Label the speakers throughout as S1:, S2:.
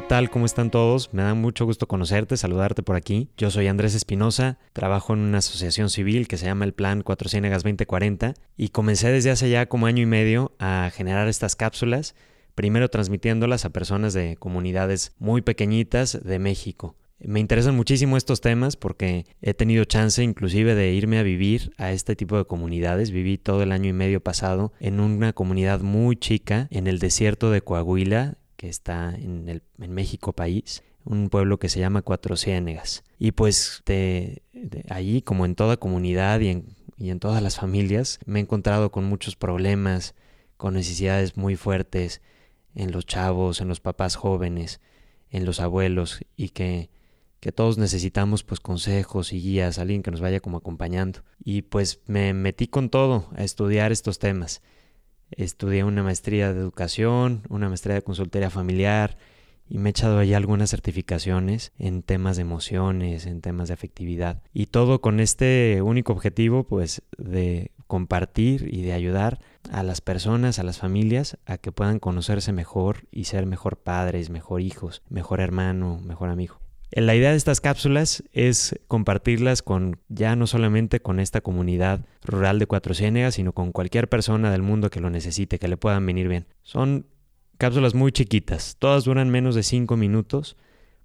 S1: tal? ¿Cómo están todos? Me da mucho gusto conocerte, saludarte por aquí. Yo soy Andrés Espinosa, trabajo en una asociación civil que se llama el Plan Cuatro Ciénegas 2040 y comencé desde hace ya como año y medio a generar estas cápsulas, primero transmitiéndolas a personas de comunidades muy pequeñitas de México. Me interesan muchísimo estos temas porque he tenido chance inclusive de irme a vivir a este tipo de comunidades. Viví todo el año y medio pasado en una comunidad muy chica en el desierto de Coahuila, que está en, el, en México país, un pueblo que se llama Cuatro Ciénegas. Y pues de, allí, como en toda comunidad y en, y en todas las familias, me he encontrado con muchos problemas, con necesidades muy fuertes en los chavos, en los papás jóvenes, en los abuelos y que que todos necesitamos pues consejos y guías, alguien que nos vaya como acompañando. Y pues me metí con todo a estudiar estos temas. Estudié una maestría de educación, una maestría de consultoría familiar y me he echado ahí algunas certificaciones en temas de emociones, en temas de afectividad. Y todo con este único objetivo pues de compartir y de ayudar a las personas, a las familias, a que puedan conocerse mejor y ser mejor padres, mejor hijos, mejor hermano, mejor amigo. La idea de estas cápsulas es compartirlas con ya no solamente con esta comunidad rural de Cuatro Ciénegas, sino con cualquier persona del mundo que lo necesite, que le puedan venir bien. Son cápsulas muy chiquitas, todas duran menos de 5 minutos,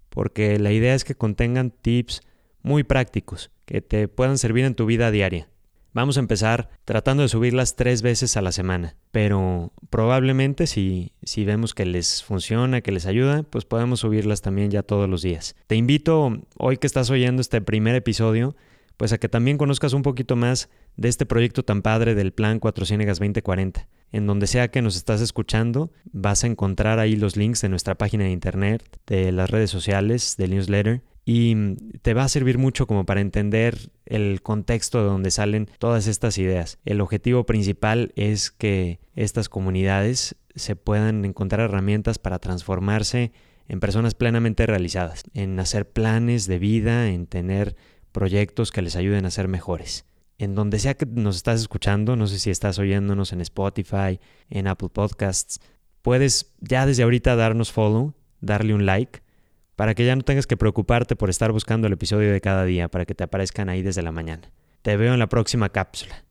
S1: porque la idea es que contengan tips muy prácticos, que te puedan servir en tu vida diaria. Vamos a empezar tratando de subirlas tres veces a la semana, pero probablemente si, si vemos que les funciona, que les ayuda, pues podemos subirlas también ya todos los días. Te invito, hoy que estás oyendo este primer episodio, pues a que también conozcas un poquito más de este proyecto tan padre del Plan 4 Ciénegas 2040. En donde sea que nos estás escuchando, vas a encontrar ahí los links de nuestra página de internet, de las redes sociales, del newsletter y mm, te va a servir mucho como para entender el contexto de donde salen todas estas ideas. El objetivo principal es que estas comunidades se puedan encontrar herramientas para transformarse en personas plenamente realizadas, en hacer planes de vida, en tener proyectos que les ayuden a ser mejores. En donde sea que nos estás escuchando, no sé si estás oyéndonos en Spotify, en Apple Podcasts, puedes ya desde ahorita darnos follow, darle un like para que ya no tengas que preocuparte por estar buscando el episodio de cada día, para que te aparezcan ahí desde la mañana. Te veo en la próxima cápsula.